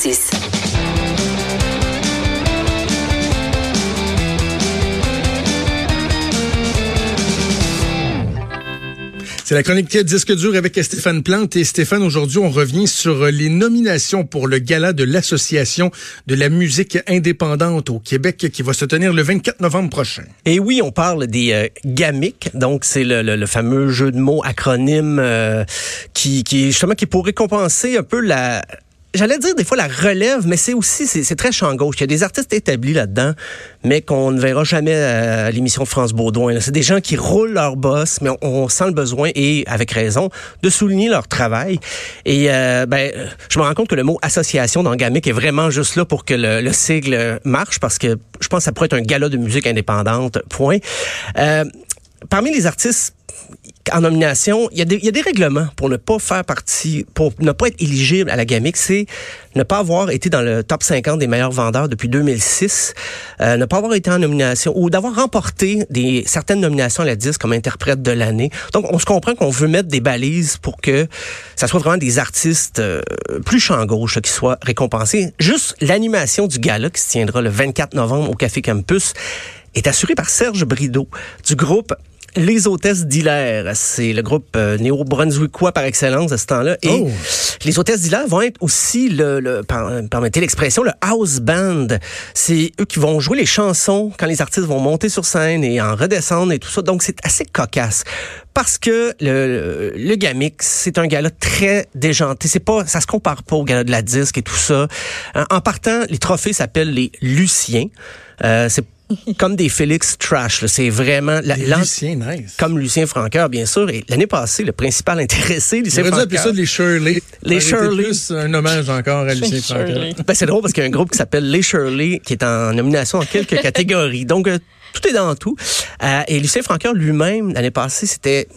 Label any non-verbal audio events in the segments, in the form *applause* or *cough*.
C'est la chronique disque dur avec Stéphane Plante. Et Stéphane, aujourd'hui, on revient sur les nominations pour le gala de l'Association de la musique indépendante au Québec qui va se tenir le 24 novembre prochain. Et oui, on parle des euh, GAMIC. Donc, c'est le, le, fameux jeu de mots acronyme euh, qui, qui, justement, qui pour récompenser un peu la J'allais dire des fois la relève, mais c'est aussi c'est très champ gauche. Il y a des artistes établis là-dedans, mais qu'on ne verra jamais à l'émission France Baudouin. C'est des gens qui roulent leur boss, mais on, sent le besoin et avec raison de souligner leur travail. Et euh, ben, je me rends compte que le mot association dans Gamic est vraiment juste là pour que le, le, sigle marche, parce que je pense que ça pourrait être un gala de musique indépendante. Point. Euh, parmi les artistes en nomination, il y, a des, règlements pour ne pas faire partie, pour ne pas être éligible à la GAMIC. C'est ne pas avoir été dans le top 50 des meilleurs vendeurs depuis 2006, euh, ne pas avoir été en nomination ou d'avoir remporté des certaines nominations à la disque comme interprète de l'année. Donc, on se comprend qu'on veut mettre des balises pour que ça soit vraiment des artistes euh, plus champ gauche qui soient récompensés. Juste l'animation du gala qui se tiendra le 24 novembre au Café Campus est assurée par Serge Brideau du groupe les hôtesses d'Hilaire. C'est le groupe euh, néo-brunswickois par excellence à ce temps-là. Et oh. les hôtesses d'Hilaire vont être aussi, le, le permettez l'expression, le house band. C'est eux qui vont jouer les chansons quand les artistes vont monter sur scène et en redescendre et tout ça. Donc, c'est assez cocasse. Parce que le, le Gamix, c'est un gala très déjanté. C'est pas, ça se compare pas au gala de la disque et tout ça. En partant, les trophées s'appellent les Luciens. Euh, c'est comme des Félix Trash. C'est vraiment... La, Lucien, nice. Comme Lucien Francoeur, bien sûr. Et l'année passée, le principal intéressé, Lucien Francoeur... On ça les Shirley. Les Shirley. plus un hommage encore à Lucien Francoeur. Ben, c'est drôle parce qu'il y a un groupe qui s'appelle Les Shirley qui est en nomination dans quelques *laughs* catégories. Donc, euh, tout est dans tout. Euh, et Lucien Francoeur lui-même, l'année passée, c'était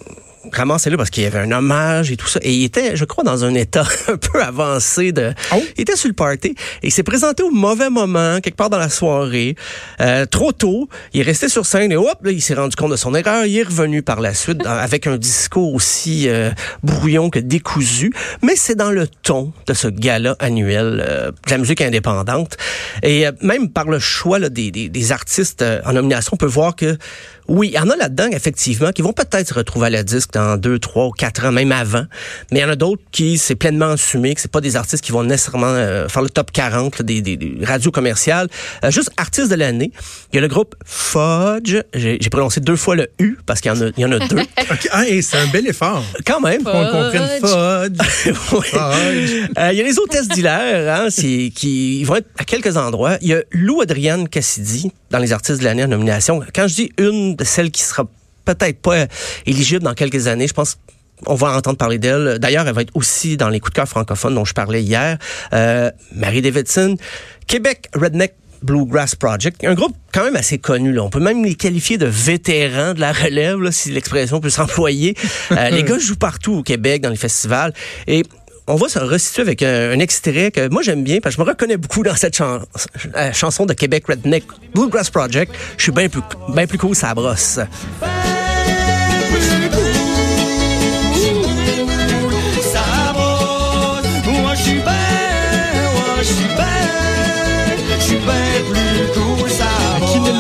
ramassé là parce qu'il y avait un hommage et tout ça. Et il était, je crois, dans un état *laughs* un peu avancé de. Oh. Il était sur le party et il s'est présenté au mauvais moment, quelque part dans la soirée, euh, trop tôt. Il est resté sur scène et hop, là, il s'est rendu compte de son erreur. Il est revenu par la suite avec un discours aussi euh, brouillon que décousu. Mais c'est dans le ton de ce gala annuel euh, de la musique indépendante. Et euh, même par le choix là, des, des, des, artistes en nomination, on peut voir que oui, il y en a là-dedans, effectivement, qui vont peut-être se retrouver à la disque dans deux, trois ou quatre ans, même avant. Mais il y en a d'autres qui, c'est pleinement assumé, que c'est pas des artistes qui vont nécessairement euh, faire le top 40 des, des, radios commerciales. Euh, juste artistes de l'année. Il y a le groupe Fudge. J'ai prononcé deux fois le U parce qu'il y en a, il y en a deux. *laughs* Ah, c'est un bel effort. Quand même. Qu'on comprenne Fudge. *laughs* Euh, il y a les hôtesses d'Hilaire, hein, qui ils vont être à quelques endroits. Il y a Lou Adrienne Cassidy dans les artistes de l'année en nomination. Quand je dis une celle qui sera peut-être pas éligible dans quelques années. Je pense on va entendre parler d'elle. D'ailleurs, elle va être aussi dans les coups de cœur francophones dont je parlais hier. Euh, Marie Davidson, Québec Redneck Bluegrass Project, un groupe quand même assez connu. Là. On peut même les qualifier de vétérans de la relève, si l'expression peut s'employer. Euh, *laughs* les gars jouent partout au Québec dans les festivals. Et on va se restituer avec un, extrait que moi j'aime bien parce que je me reconnais beaucoup dans cette euh, chanson de Québec Redneck Bluegrass Project. Je suis bien plus, bien plus cool, ça brosse.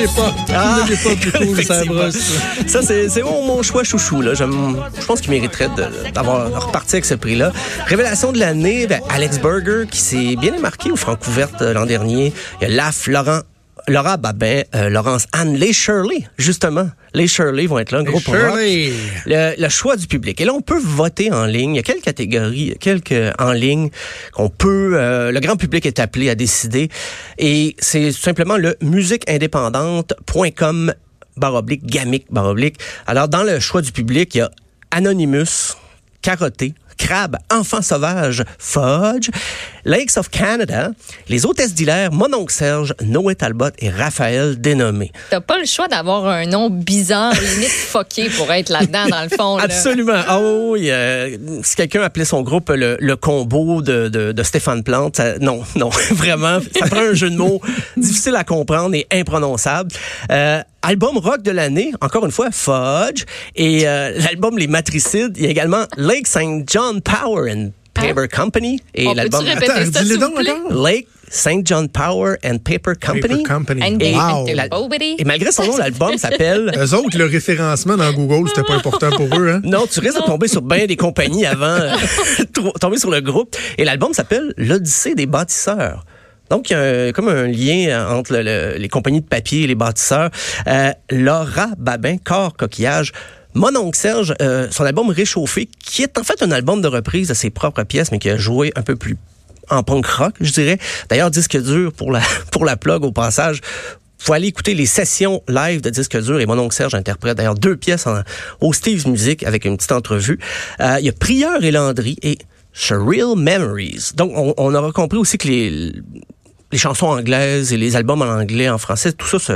Pas. Ah, pas ça Ça, c'est mon, choix chouchou. Là. Je pense qu'il mériterait d'avoir reparti avec ce prix-là. Révélation de l'année, ben, Alex Berger, qui s'est bien démarqué au Francouverte euh, l'an dernier. Il y a Laf Laurent Laura Babin, euh, Laurence Anne, les Shirley, justement. Les Shirley vont être là, un gros Shirley. Le, le, choix du public. Et là, on peut voter en ligne. Il y a quelques catégories, quelques en ligne qu'on peut, euh, le grand public est appelé à décider. Et c'est simplement le musiqueindépendante.com baroblique, gamique baroblique. Alors, dans le choix du public, il y a Anonymous, Carotté, Crabe, Enfant sauvage, Fudge, Lakes of Canada, les hôtesses d'Hilaire, Mononcle Serge, Noé Talbot et Raphaël Dénommé. T'as pas le choix d'avoir un nom bizarre, limite *laughs* foqué pour être là-dedans, dans le fond. Absolument. Oh, oui, si quelqu'un appelait son groupe le, combo de, de, Stéphane Plante, non, non, *laughs* vraiment, ça prend un jeu de mots difficile à comprendre et imprononçable. Euh, album rock de l'année, encore une fois, Fudge. Et euh, l'album Les Matricides, il y a également Lake St. John Power and Paper Company et On l'album Attends, ça, donc. Lake St. John Power and Paper Company. Paper Company. And Wow. La-. Et malgré son nom, l'album s'appelle *laughs* Eux autres, le référencement dans Google, c'était pas important pour eux, hein? Non, tu risques de tomber sur bien des compagnies avant euh, *laughs* tomber sur le groupe. Et l'album s'appelle L'Odyssée des bâtisseurs. Donc, il y a un- comme un lien entre le- le- les compagnies de papier et les bâtisseurs. Euh, Laura Babin, Corps Coquillage. Mon oncle Serge, euh, son album Réchauffé, qui est en fait un album de reprise de ses propres pièces, mais qui a joué un peu plus en punk rock, je dirais. D'ailleurs, disque dur pour la, *laughs* pour la plug au passage. Faut aller écouter les sessions live de disque dur et mon oncle Serge interprète d'ailleurs deux pièces en, au Steve's Music avec une petite entrevue. Euh, Il y a Prieur et Landry et Surreal Memories. Donc, on, on aura compris aussi que les, les chansons anglaises et les albums en anglais, en français, tout ça se,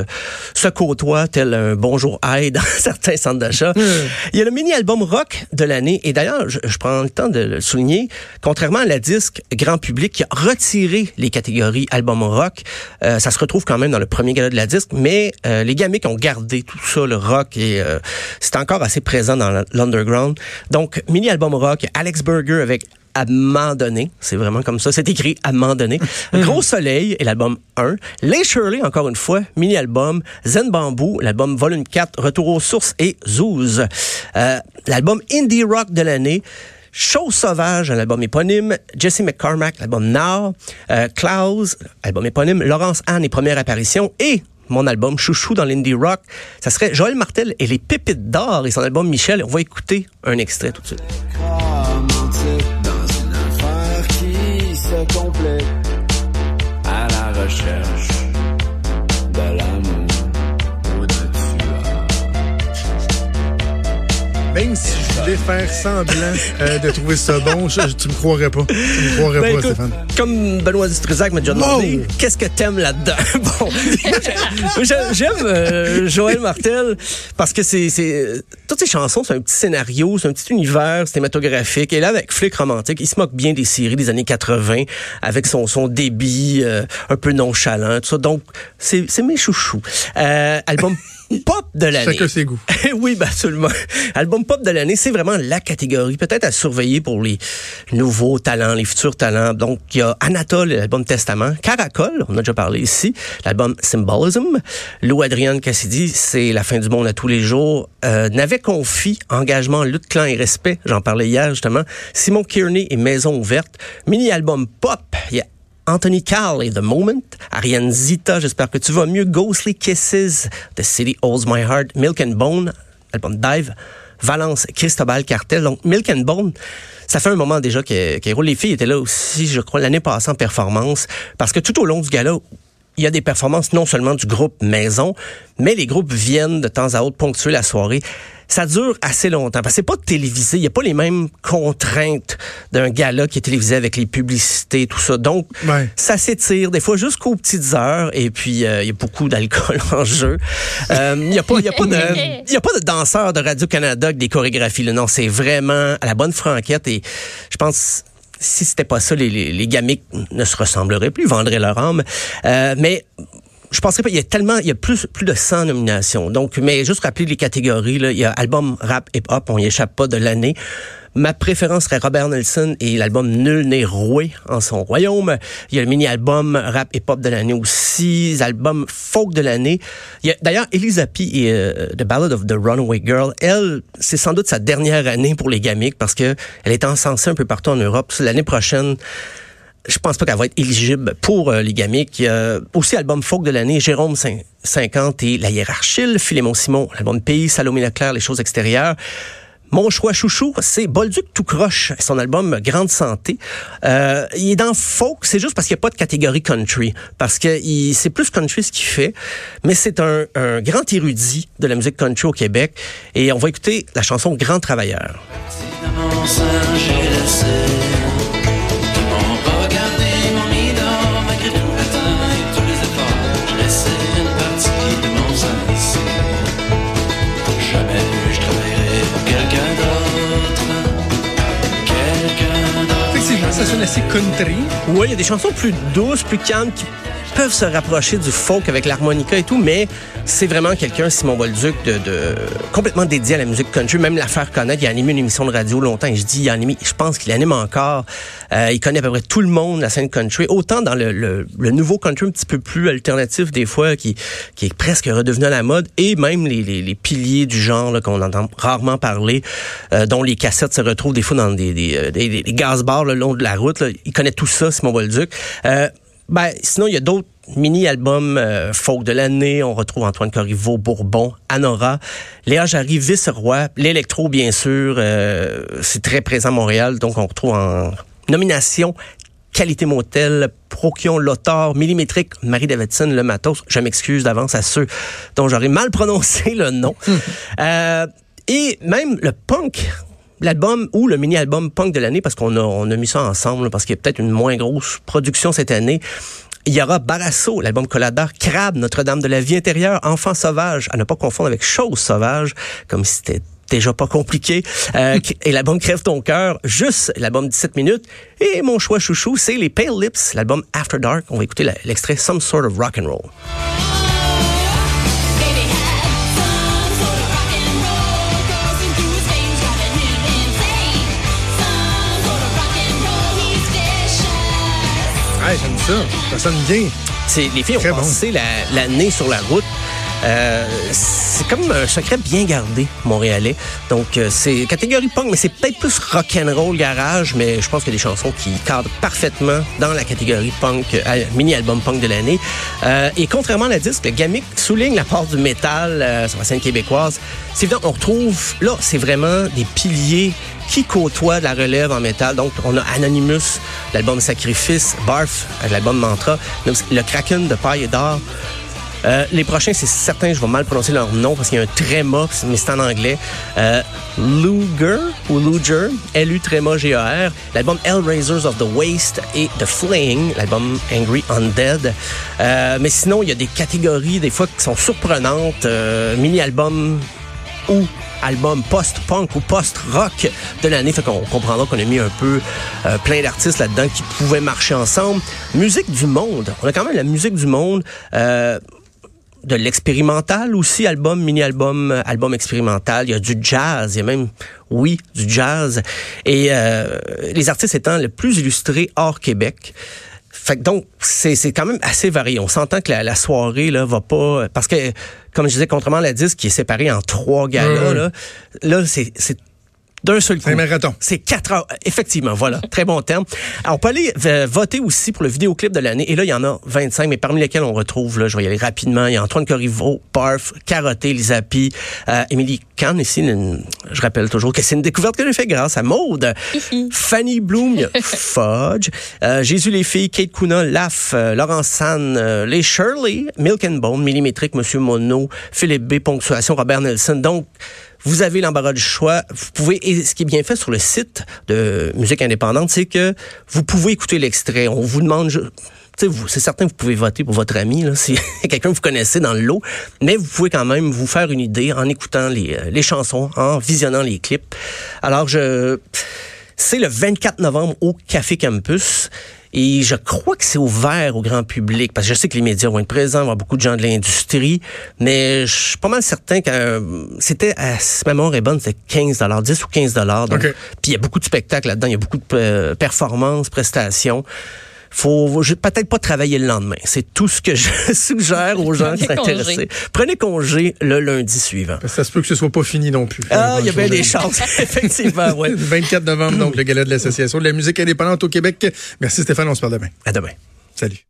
se côtoie tel un bonjour Hyde dans *laughs* certains centres d'achat. Il y a le mini-album rock de l'année. Et d'ailleurs, je, je prends le temps de le souligner, contrairement à la disque grand public qui a retiré les catégories album rock, euh, ça se retrouve quand même dans le premier gala de la disque, mais euh, les gamiques ont gardé tout ça, le rock, et euh, c'est encore assez présent dans l'underground. Donc, mini-album rock, Alex Berger avec à donné, c'est vraiment comme ça, c'est écrit à donné. *laughs* Gros Soleil est l'album 1. Les Shirley, encore une fois, mini-album. Zen Bamboo, l'album volume 4, Retour aux sources et Zouz. Euh, l'album Indie Rock de l'année. Chose sauvage, un album éponyme. Jesse McCormack, l'album Now. Euh, Klaus, album éponyme. Laurence Anne, les premières apparitions. Et mon album chouchou dans l'indie rock, ça serait Joël Martel et les pépites d'or et son album Michel. On va écouter un extrait tout de suite. Je voulais faire semblant euh, de trouver ça bon, je- tu me croirais pas. Tu me croirais Ben, pas, écoute, Stéphane. comme Benoît Dutrisac m'a déjà demandé, Wow! qu'est-ce que t'aimes là-dedans? *laughs* bon, j'ai- j'aime euh, Joël Martel parce que c'est, c'est toutes ces chansons, c'est un petit scénario, c'est un petit univers cinématographique. Et là, avec Flic romantique, il se moque bien des séries des années 80 avec son son débit euh, un peu nonchalant, tout ça. Donc, c'est, c'est mes chouchous. Euh, album pop de l'année. Chacun ses goûts. *laughs* oui, ben absolument. Album pop de l'année, c'est vraiment la catégorie peut-être à surveiller pour les nouveaux talents, les futurs talents. Donc, il y a Anatole, l'album Testament, Caracol, on a déjà parlé ici, l'album Symbolism, Lou Adrienne Cassidy, c'est la fin du monde à tous les jours, euh, N'avait confie, engagement, lutte, clan et respect, j'en parlais hier justement, Simon Kearney et Maison ouverte, mini-album pop, il y a Anthony Carl et The Moment, Ariane Zita, j'espère que tu vas mieux, Ghostly Kisses, The City Holds My Heart, Milk and Bone, album Dive, Valence, Cristobal Cartel. Donc, Milk and Bone, ça fait un moment déjà qu'elle qu'elle roule. Les filles étaient là aussi, je crois, l'année passée en performance, parce que tout au long du gala, il y a des performances non seulement du groupe Maison, mais les groupes viennent de temps à autre ponctuer la soirée. Ça dure assez longtemps parce que c'est pas télévisé, il y a pas les mêmes contraintes d'un gala qui est télévisé avec les publicités tout ça. Donc Ouais. ça s'étire des fois jusqu'aux petites heures et puis euh, il y a beaucoup d'alcool *laughs* en jeu. Euh, Il y a pas y a pas de *laughs* il y a pas de danseurs de Radio Canada avec des chorégraphies là. non, c'est vraiment à la bonne franquette et je pense si c'était pas ça, les, les, les gamiques ne se ressembleraient plus, vendraient leur âme. Euh, mais je penserais pas, il y a tellement, il y a plus, plus de 100 nominations. Donc, mais juste rappeler les catégories, là, il y a album rap hip-hop, on y échappe pas de l'année. Ma préférence serait Robert Nelson et l'album Nul n'est roué en son royaume. Il y a le mini-album rap hip-hop de l'année aussi, l'album folk de l'année. Il y a d'ailleurs Elisa et euh, The Ballad of the Runaway Girl. Elle, c'est sans doute sa dernière année pour les gamiques parce que elle est encensée un peu partout en Europe. L'année prochaine, je pense pas qu'elle va être éligible pour euh, les gamiques. Aussi album folk de l'année, Jérôme Cin- 50 et La Hiérarchie, Philémon Simon, l'album Pays, Salomé Leclerc, Les choses extérieures. Mon choix chouchou, c'est Bolduc tout croche, son album Grande Santé. Euh, il est dans folk, c'est juste parce qu'il n'y a pas de catégorie country, parce que c'est plus country ce qu'il fait, mais c'est un, un grand érudit de la musique country au Québec. Et on va écouter la chanson Grand Travailleur. Assez country. Oui, il y a des chansons plus douces, plus calmes, qui peuvent se rapprocher du folk avec l'harmonica et tout, mais c'est vraiment quelqu'un, Simon Bolduc, de, de complètement dédié à la musique country, même la faire connaître. Il a animé une émission de radio longtemps et je dis, il a animé, je pense qu'il anime encore. Euh, il connaît à peu près tout le monde, la scène country, autant dans le, le, le, nouveau country un petit peu plus alternatif des fois, qui, qui est presque redevenu à la mode, et même les, les, les piliers du genre qu'on entend rarement parler, euh, dont les cassettes se retrouvent des fois dans des, des, euh, des, des gaz bars le long de la route. Là. Il connaît tout ça, Simon Bolduc. Euh, ben, sinon, il y a d'autres mini-albums euh, folk de l'année. On retrouve Antoine Corriveau, Bourbon, Anora, Léa Jarry, Vice-Roi, l'électro, bien sûr. Euh, c'est très présent à Montréal, donc on retrouve en nomination Qualité Motel, Prokion, Lothar, Millimétrique, Marie Davidson, Le Matos. Je m'excuse d'avance à ceux dont j'aurais mal prononcé le nom. euh, et même le punk l'album ou le mini-album punk de l'année, parce qu'on a, on a mis ça ensemble, parce qu'il y a peut-être une moins grosse production cette année. Il y aura Barasso, l'album Colada, Crabe, Notre-Dame de la vie intérieure, Enfant sauvage, à ne pas confondre avec Chose sauvage, comme si c'était déjà pas compliqué. Euh, *laughs* et l'album Crève ton cœur, juste l'album 17 minutes. Et mon choix chouchou, c'est les Pale Lips, l'album After Dark. On va écouter l'extrait Some Sort of Rock and Roll. Ouais, j'aime ça. Ça sonne bien. C'est, les filles ont Très bon. passé la- l'année sur la route. Euh, c'est comme un secret bien gardé, montréalais. Donc, euh, c'est catégorie punk, mais c'est peut-être plus rock'n'roll garage, mais je pense qu'il y a des chansons qui cadrent parfaitement dans la catégorie punk, euh, mini-album punk de l'année. Et contrairement à la disque, Gamic souligne la part du métal sur la scène québécoise. C'est évident, on retrouve, là, c'est vraiment des piliers qui côtoient de la relève en métal. Donc, on a Anonymous, l'album Sacrifice, Barf, l'album Mantra, le Kraken de paille d'or. Euh, les prochains, c'est certain, je vais mal prononcer leur nom parce qu'il y a un tréma, mais c'est en anglais. Euh, Luger ou Luger, L-U tréma G-A-R, l'album Hellraisers of the Waste et The Flaying, l'album Angry Undead. Euh, mais sinon, il y a des catégories des fois qui sont surprenantes, euh, mini-albums ou album post-punk ou post-rock de l'année. Fait qu'on comprendra qu'on a mis un peu euh, plein d'artistes là-dedans qui pouvaient marcher ensemble. Musique du monde. On a quand même la musique du monde. Euh, de l'expérimental aussi, album, mini-album, euh, album expérimental. Il y a du jazz, il y a même, oui, du jazz. Et euh, les artistes étant les plus illustrés hors Québec. Fait que donc, c'est, c'est quand même assez varié. On s'entend que la, la soirée là va pas... Parce que, comme je disais, contrairement à la disque qui est séparée en trois galas, là, là c'est, c'est d'un seul coup. C'est un marathon. C'est quatre heures. Effectivement, voilà. Très bon terme. Alors, on peut aller euh, voter aussi pour le vidéoclip de l'année. Et là, il y en a 25, mais parmi lesquels on retrouve, là, je vais y aller rapidement, il y a Antoine Corriveau, Parf, Carotté, Lisapi, euh, Émilie Kahn, ici, une- je rappelle toujours que c'est une découverte que j'ai fait grâce à Maude. Fanny Bloom, *laughs* Fudge, euh, Jésus les filles, Kate Kuna, Laf, euh, Laurence San, euh, les Shirley, Milk and Bone, Millimétrique, Monsieur Mono, Philippe B, Ponctuation, Robert Nelson. Donc, vous avez l'embarras du choix. Vous pouvez, ce qui est bien fait sur le site de musique indépendante, c'est que vous pouvez écouter l'extrait. On vous demande, c'est certain que vous pouvez voter pour votre ami, là, *laughs* si quelqu'un que vous connaissez dans le lot, mais vous pouvez quand même vous faire une idée en écoutant les, euh, chansons, en visionnant les clips. Alors, je, c'est le 24 novembre au Café Campus. Et je crois que c'est ouvert au grand public, parce que je sais que les médias vont être présents, il y beaucoup de gens de l'industrie, mais je suis pas mal certain que euh, c'était, à- si ma mémoire est bonne, c'était 15 10 ou 15 donc, OK. Puis il y a beaucoup de spectacles là-dedans, il y a beaucoup de euh, performances, prestations. Faut peut-être pas travailler le lendemain. C'est tout ce que je *laughs* suggère aux gens qui sont Prenez congé. intéressés. Prenez congé le lundi suivant. Ça se peut que ce soit pas fini non plus. Ah, il y a bien des chances, *laughs* effectivement, ouais. *laughs* Le 24 novembre, donc, le gala de l'Association de la musique indépendante au Québec. Merci Stéphane, on se parle demain. À demain. Salut.